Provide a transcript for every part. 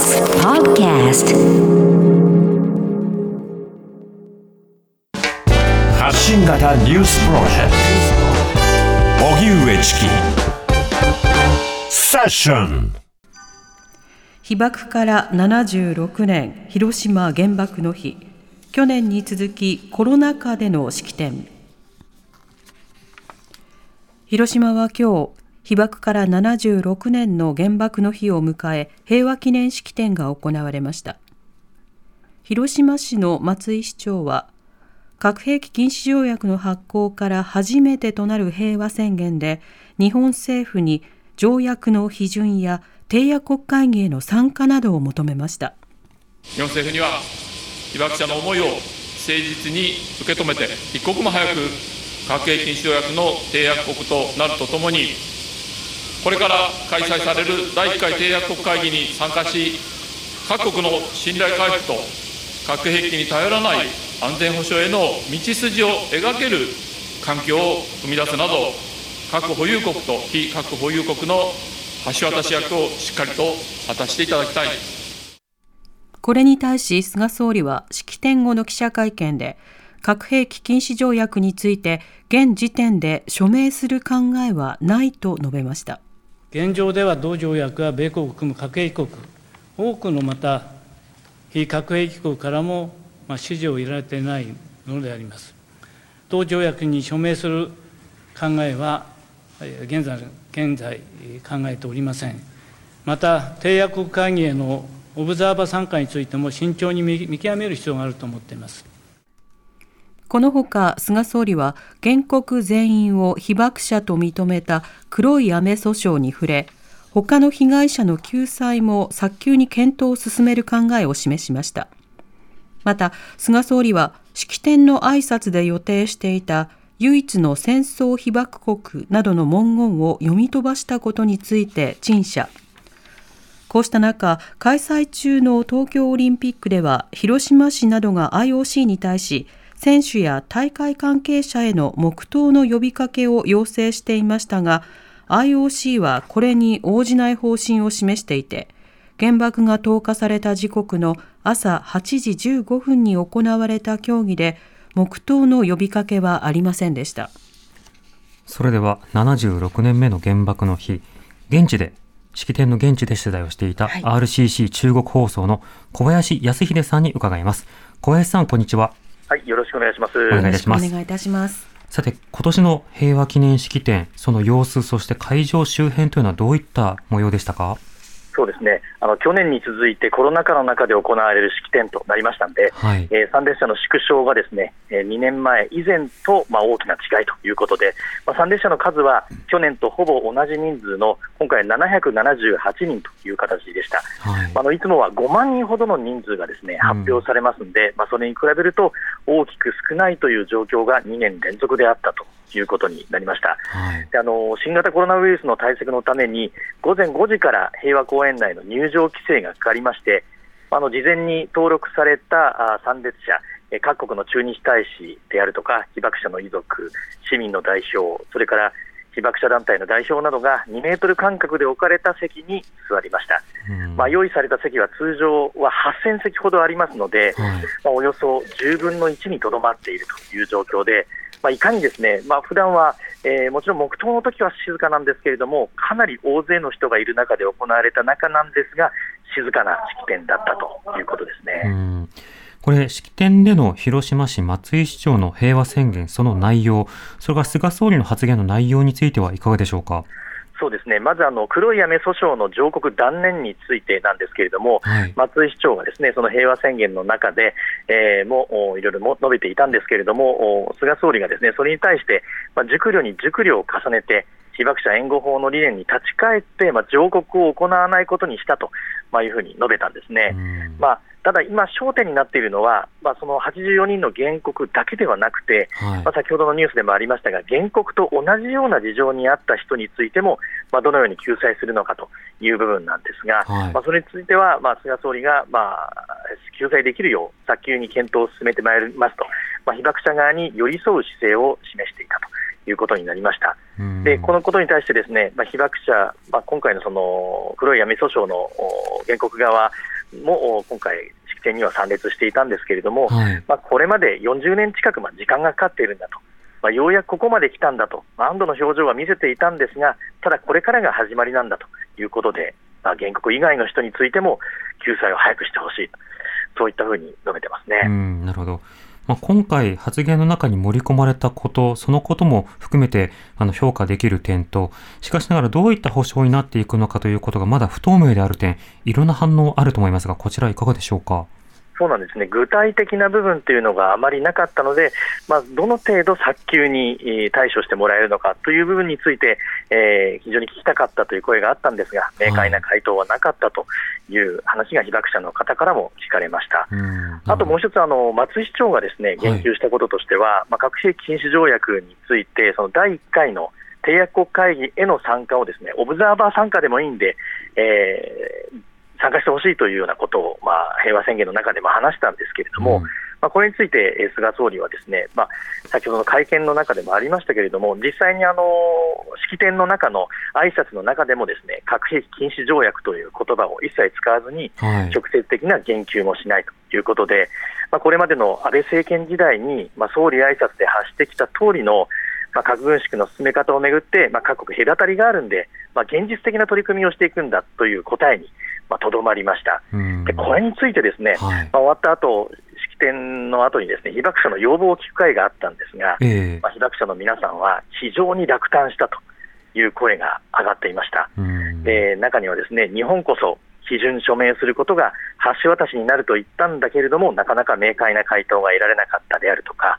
TBS Podcast. 発信型ニュースプロジェクト。荻上チキ。セッション。被爆から76年広島原爆の日。去年に続きコロナ禍での式典。広島は今日被爆から76年の原爆の日を迎え平和記念式典が行われました。広島市の松井市長は核兵器禁止条約の発効から初めてとなる平和宣言で日本政府に条約の批准や締約国会議への参加などを求めました。日本政府には被爆者の思いを誠実に受け止めて一刻も早く核兵器禁止条約の締約国となるとともにこれから開催される第1回締約国会議に参加し各国の信頼回復と核兵器に頼らない安全保障への道筋を描ける環境を生み出すなど核保有国と非核保有国の橋渡し役をしっかりと果たしていただきたい。これに対し菅総理は式典後の記者会見で核兵器禁止条約について現時点で署名する考えはないと述べました。現状では同条約は米国を含む核兵器国多くのまた非核兵器国からも支持を得られていないものであります。同条約に署名する考えは現在現在考えておりません。また締約国会議へのオブザーバー参加についても慎重に見極める必要があると思っています。このほか菅総理は原告全員を被爆者と認めた黒い雨訴訟に触れ他の被害者の救済も早急に検討を進める考えを示しました。また菅総理は式典の挨拶で予定していた唯一の戦争被爆国などの文言を読み飛ばしたことについて陳謝。こうした中開催中の東京オリンピックでは広島市などが IOC に対し選手や大会関係者への黙祷の呼びかけを要請していましたが IOC はこれに応じない方針を示していて原爆が投下された時刻の朝8時15分に行われた協議で黙祷の呼びかけはありませんでした。それでは76年目の原爆の日現地で式典の現地で取材をしていた RCC 中国放送の小林康秀さんに伺います。小林さんこんにちははい、よろしくお願いします。お願いいたします。お願いいたします。さて、今年の平和記念式典、その様子、そして会場周辺というのはどういった模様でしたか？そうですねあの去年に続いてコロナ禍の中で行われる式典となりましたので、はい、えー、参列者の縮小がですね、えー、2年前以前と、まあ、大きな違いということで、まあ、参列者の数は去年とほぼ同じ人数の今回778人という形でした、はい、あのいつもは5万人ほどの人数がですね発表されますので、うん、まあ、それに比べると大きく少ないという状況が2年連続であったということになりました、はい、であの新型コロナウイルスの対策のために午前5時から平和公園内の入場規制がかかりましてあの事前に登録された参列者各国の駐日大使であるとか被爆者の遺族、市民の代表、それから被爆者団体の代表などが2メートル間隔で置かれた席に座りました、まあ、用意された席は通常は8000席ほどありますので、はい。まあ、およそ10分の1にとどまっているという状況で、まあ、いかにですね、まあ普段は、えー、もちろん黙祷の時は静かなんですけれども、かなり大勢の人がいる中で行われた中なんですが、静かな式典だったということですね。これ、式典での広島市松井市長の平和宣言、その内容、それから菅総理の発言の内容についてはいかがでしょうか？そうですね。まずあの黒い雨訴訟の上告断念についてなんですけれども、はい、松井市長がですねその平和宣言の中で、えー、もいろいろも述べていたんですけれども、菅総理がですねそれに対して、まあ、熟慮に熟慮を重ねて、被爆者援護法の理念に立ち返って、まあ、上告を行わないことにしたと、まあ、いうふうに述べたんですね。まあただ今、焦点になっているのは、まあ、その84人の原告だけではなくて、はい、まあ、先ほどのニュースでもありましたが、原告と同じような事情にあった人についても、まあ、どのように救済するのかという部分なんですが、はい、まあ、それについては、まあ、菅総理が、まあ、救済できるよう、早急に検討を進めてまいりますと、まあ、被爆者側に寄り添う姿勢を示していたいうことになりました。でこのことに対してですね、まあ、被爆者、まあ、今回のその黒い闇訴訟の原告側も今回、式典には参列していたんですけれども、はい、まあ、これまで40年近くま時間がかかっているんだと。まあ、ようやくここまで来たんだと、まあ、安堵の表情は見せていたんですが、ただこれからが始まりなんだということで、まあ、原告以外の人についても救済を早くしてほしいそういったふうに述べてますね。なるほどまあ、今回発言の中に盛り込まれたこと、そのことも含めてあの評価できる点と、しかしながらどういった保障になっていくのかということがまだ不透明である点、いろんな反応あると思いますが、こちらいかがでしょうか？そうなんですね。具体的な部分というのがあまりなかったので、まあ、どの程度早急に対処してもらえるのかという部分について、えー、非常に聞きたかったという声があったんですが、明快な回答はなかったという話が被爆者の方からも聞かれました。あともう一つあの、松井市長がですね言及したこととしては、はい、まあ、核兵器禁止条約について、その第1回の締約国会議への参加をですねオブザーバー参加でもいいんで、えー、参加してほしいというようなことを、まあ、平和宣言の中でも話したんですけれども、うん、まあ、これについて菅総理はですね、まあ、先ほどの会見の中でもありましたけれども、実際にあの式典の中の挨拶の中でもですね核兵器禁止条約という言葉を一切使わずに、直接的な言及もしないということで、はい、まあ、これまでの安倍政権時代に、まあ、総理挨拶で発してきた通りのまあ、核軍縮の進め方をめぐって、まあ、各国隔たりがあるんで、まあ、現実的な取り組みをしていくんだという答えにとど、まりました。でこれについてですね、はい、まあ、終わった後式典の後にですね被爆者の要望を聞く会があったんですが、えー、まあ、被爆者の皆さんは非常に落胆したという声が上がっていました。で中にはですね日本こそ批准署名することが橋渡しになると言ったんだけれども、なかなか明快な回答が得られなかったであるとか、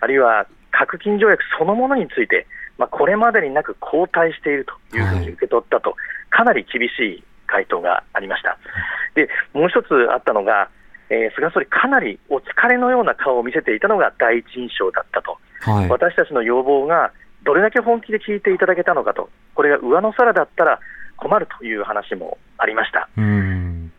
あるいは核禁条約そのものについて、まあ、これまでになく後退しているというふうに受け取ったと、はい、かなり厳しい回答がありました。でもう一つあったのが、えー、菅総理、かなりお疲れのような顔を見せていたのが第一印象だったと、はい、私たちの要望がどれだけ本気で聞いていただけたのかと、これが上の空だったら困るという話もありました。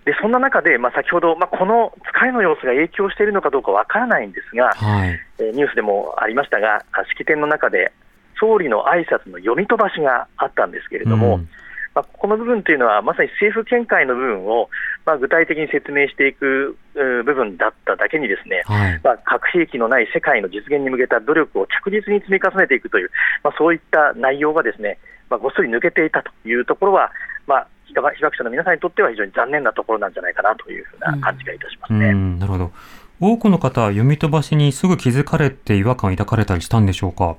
でそんな中で、まあ、先ほど、まあ、この疲れの様子が影響しているのかどうかわからないんですが、はい、えー、ニュースでもありましたが、式典の中で総理の挨拶の読み飛ばしがあったんですけれども、うんまあ、この部分というのは、まさに政府見解の部分を、まあ、具体的に説明していく部分だっただけに、ですね、はい、まあ、核兵器のない世界の実現に向けた努力を着実に積み重ねていくという、まあ、そういった内容がですね、まあ、ごっそり抜けていたというところは、まあ、被爆者の皆さんにとっては非常に残念なところなんじゃないかなというふうな感じがいたしますね。なるほど多くの方は読み飛ばしにすぐ気づかれて違和感を抱かれたりしたんでしょうか？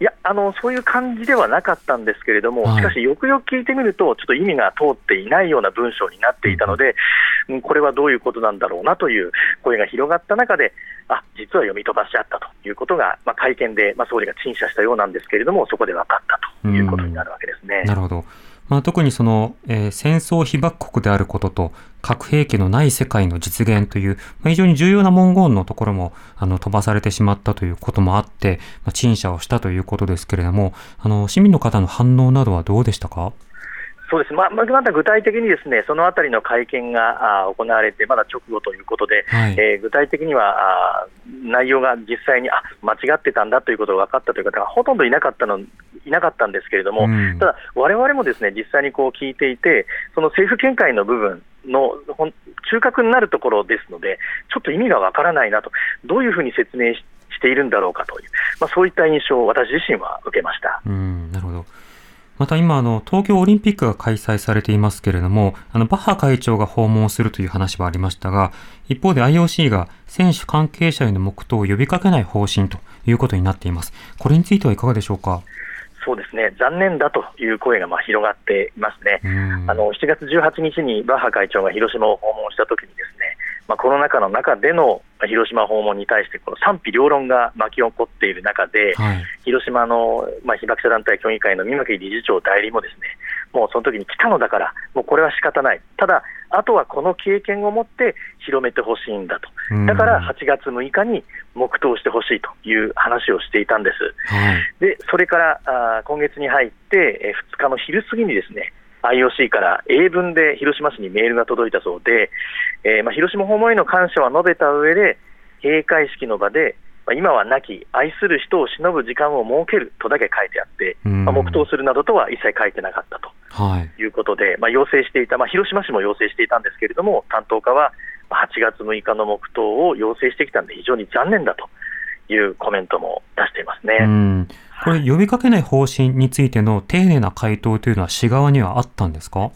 いやあの、そういう感じではなかったんですけれども、しかし、よくよく聞いてみると、ちょっと意味が通っていないような文章になっていたので、うん、これはどういうことなんだろうなという声が広がった中で、あ実は読み飛ばしあったということが、まあ、会見で、まあ、総理が陳謝したようなんですけれども、そこで分かったということになるわけですね。なるほどまあ、特にその、えー、戦争被爆国であることと核兵器のない世界の実現という、まあ、非常に重要な文言のところもあの飛ばされてしまったということもあって、まあ、陳謝をしたということですけれどもあの市民の方の反応などはどうでしたか？そうです、まあ、まだ具体的にですねそのあたりの会見が行われて、まだ直後ということで、はい、えー、具体的にはあ内容が実際にあ間違ってたんだということが分かったという方がほとんどいなかったのいなかったんですけれども、うん、ただ、われわれもですね実際にこう聞いていて、その政府見解の部分の中核になるところですので、ちょっと意味がわからないなと、どういうふうに説明しているんだろうかという、まあ、そういった印象を私自身は受けました。うんなるほどまた今、あの、東京オリンピックが開催されていますけれども、あの、バッハ会長が訪問するという話はありましたが、一方で IOC が選手関係者への黙祷を呼びかけない方針ということになっています。これについてはいかがでしょうか？そうですね残念だという声がまあ広がっていますね、あの7月18日にバッハ会長が広島を訪問したときに、ですね、まあ、コロナ禍の中での広島訪問に対してこの賛否両論が巻き起こっている中で、はい、広島の、まあ、被爆者団体協議会の三巻理事長代理もですねもうその時に来たのだから、もうこれは仕方ない、ただ、あとはこの経験を持って広めてほしいんだと、だから8月6日に黙祷してほしいという話をしていたんです。はい、でそれからあ今月に入って、え2日の昼過ぎにですね IOC から英文で広島市にメールが届いたそうで、えー、まあ、広島訪問への感謝は述べた上で、閉会式の場でまあ、今は亡き愛する人を忍ぶ時間を設けるとだけ書いてあって、まあ、黙祷するなどとは一切書いてなかったということで、まあ、要請していた、まあ、広島市も要請していたんですけれども、担当課は8月6日の黙祷を要請してきたんで、非常に残念だというコメントも出していますね。これ、呼びかけない方針についての丁寧な回答というのは、市側にはあったんですか？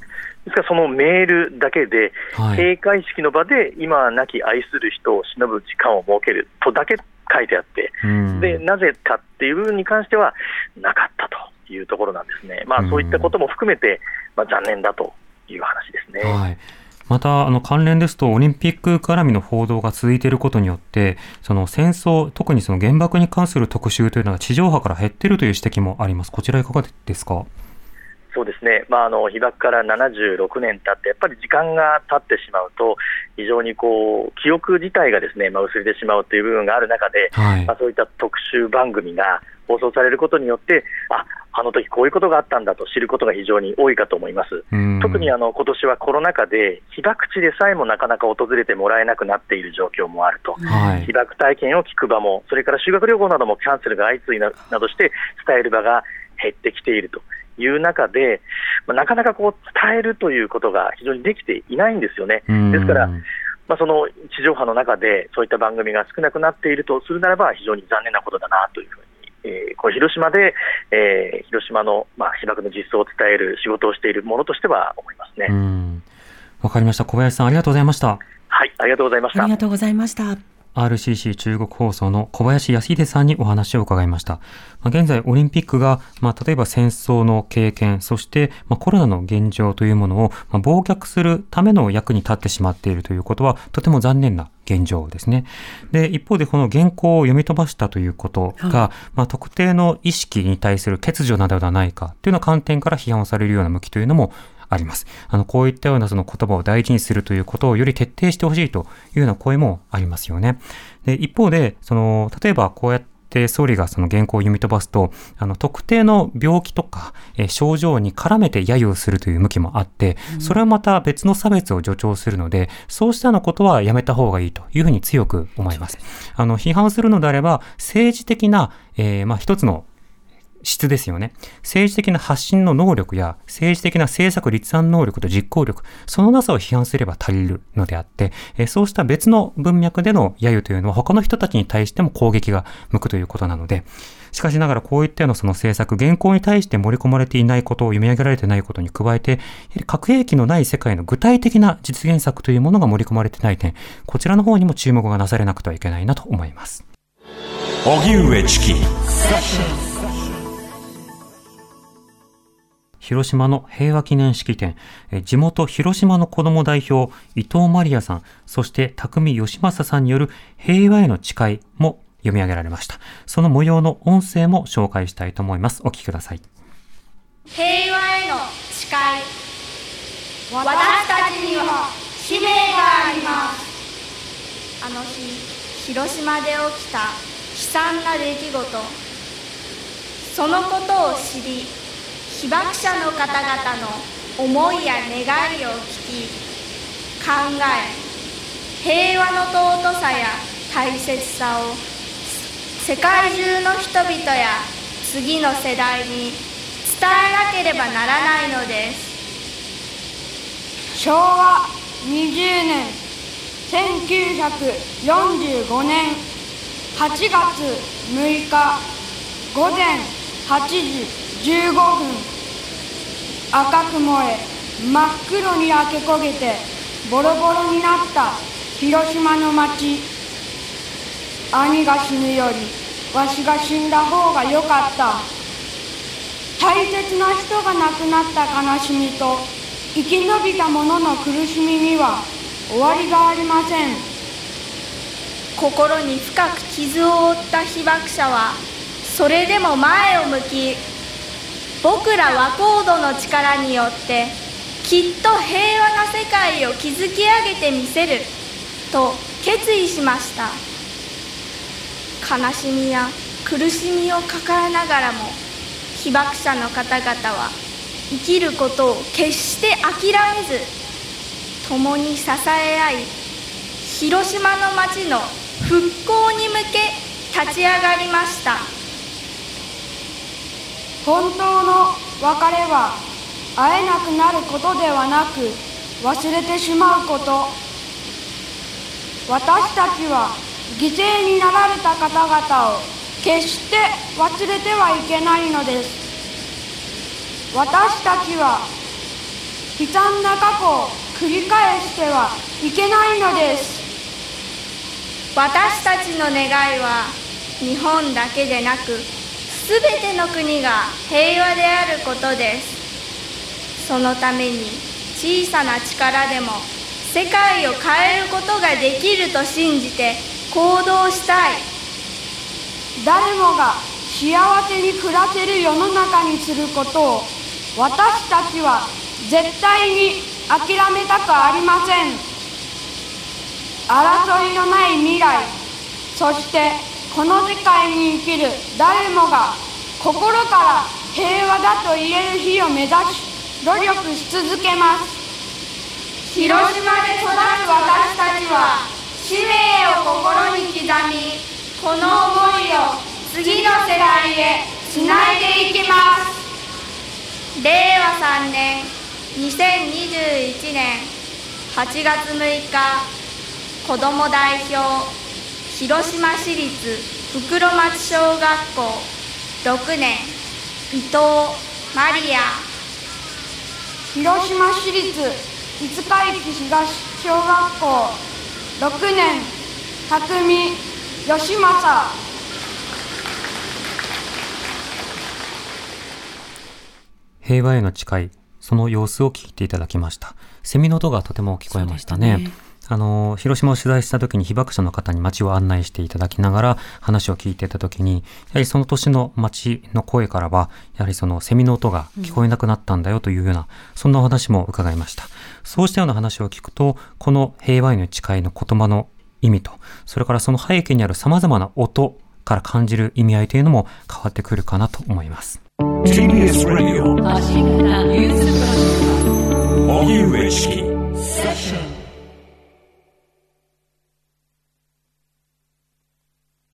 ですからそのメールだけで、はい、閉会式の場で今は亡き愛する人を忍ぶ時間を設けるとだけ書いてあって、でなぜかっていう部分に関してはなかったというところなんですね、まあ、そういったことも含めて、まあ、残念だという話ですね。はいまた、あの、関連ですと、オリンピック絡みの報道が続いていることによって、その戦争、特にその原爆に関する特集というのが地上波から減っているという指摘もあります。こちらいかがですか？そうですね、まあ、あの被爆から76年経って、やっぱり時間が経ってしまうと、非常にこう記憶自体がですね、まあ、薄れてしまうという部分がある中で、はい、まあ、そういった特集番組が放送されることによって、ああの時こういうことがあったんだと知ることが非常に多いかと思います。特にあの今年はコロナ禍で被爆地でさえもなかなか訪れてもらえなくなっている状況もあると、はい、被爆体験を聞く場も、それから修学旅行などもキャンセルが相次いななどして伝える場が減ってきていると。いう中で、まあ、なかなかこう伝えるということが非常にできていないんですよね。ですから、まあ、その地上波の中でそういった番組が少なくなっているとするならば、非常に残念なことだなというふうに。えー、こう広島で、えー、広島の、まあ、被爆の実相を伝える仕事をしているものとしては思いますね。わかりました。小林さん、ありがとうございました。はい、ありがとうございました。ありがとうございました。RCC 中国放送の小林康秀さんにお話を伺いました。まあ、現在、オリンピックが、まあ、例えば戦争の経験、そして、まあ、コロナの現状というものを、まあ、忘却するための役に立ってしまっているということは、とても残念な現状ですね。で、一方でこの原稿を読み飛ばしたということが、はい、まあ、特定の意識に対する欠如などではないかというような観点から批判をされるような向きというのもあります。あの、こういったようなその言葉を大事にするということをより徹底してほしいというような声もありますよね。で、一方で、その、例えばこうやってで、総理がその原稿を読み飛ばすと、あの、特定の病気とか、え症状に絡めて揶揄するという向きもあって、それはまた別の差別を助長するので、そうしたようなことはやめた方がいいというふうに強く思います。あの、批判するのであれば、政治的な、えー、まあ、一つの質ですよね。政治的な発信の能力や政治的な政策立案能力と実行力、そのなさを批判すれば足りるのであって、えそうした別の文脈での揶揄というのは他の人たちに対しても攻撃が向くということなので、しかしながらこういったようなその政策、原稿に対して盛り込まれていないことを読み上げられてないことに加えて、核兵器のない世界の具体的な実現策というものが盛り込まれてない点、こちらの方にも注目がなされなくてはいけないなと思います。荻上チキ広島の平和記念式典、地元広島の子ども代表、伊藤マリアさん、そして匠義正さんによる平和への誓いも読み上げられました。その模様の音声も紹介したいと思います。お聞きください。平和への誓い。私たちには使命があります。あの日、広島で起きた悲惨な出来事。そのことを知り、被爆者の方々の思いや願いを聞き考え平和の尊さや大切さを世界中の人々や次の世代に伝えなければならないのです。昭和20年1945年8月6日午前8時15分。赤く燃え真っ黒に焼け焦げてボロボロになった広島の町兄が死ぬよりわしが死んだ方がよかった。大切な人が亡くなった悲しみと生き延びた者の苦しみには終わりがありません。心に深く傷を負った被爆者はそれでも前を向き僕ら和コードの力によってきっと平和な世界を築き上げてみせる。と決意しました。悲しみや苦しみを抱えながらも被爆者の方々は生きることを決して諦めず共に支え合い広島の町の復興に向け立ち上がりました。本当の別れは会えなくなることではなく忘れてしまうこと。私たちは犠牲になられた方々を決して忘れてはいけないのです。私たちは悲惨な過去を繰り返してはいけないのです。私たちの願いは日本だけでなく全ての国が平和であることです。そのために小さな力でも世界を変えることができると信じて行動したい。誰もが幸せに暮らせる世の中にすることを私たちは絶対に諦めたくありません。争いのない未来そしてこの世界に生きる誰もが心から平和だと言える日を目指し努力し続けます。広島で育つ私たちは使命を心に刻みこの思いを次の世代へつないでいきます。令和3年2021年8月6日子ども代表広島市立袋町小学校6年伊藤マリア広島市立五日駅東小学校6年匠吉正平和への誓いその様子を聞いていただきました。セミの音がとても聞こえましたねあの、広島を取材した時に被爆者の方に街を案内していただきながら話を聞いていた時に、やはりその年の街の声からは、やはりそのセミの音が聞こえなくなったんだよというような、うん、そんなお話も伺いました。そうしたような話を聞くと、この平和への誓いの言葉の意味と、それからその背景にある様々な音から感じる意味合いというのも変わってくるかなと思います。TBS Radio 荻上チキ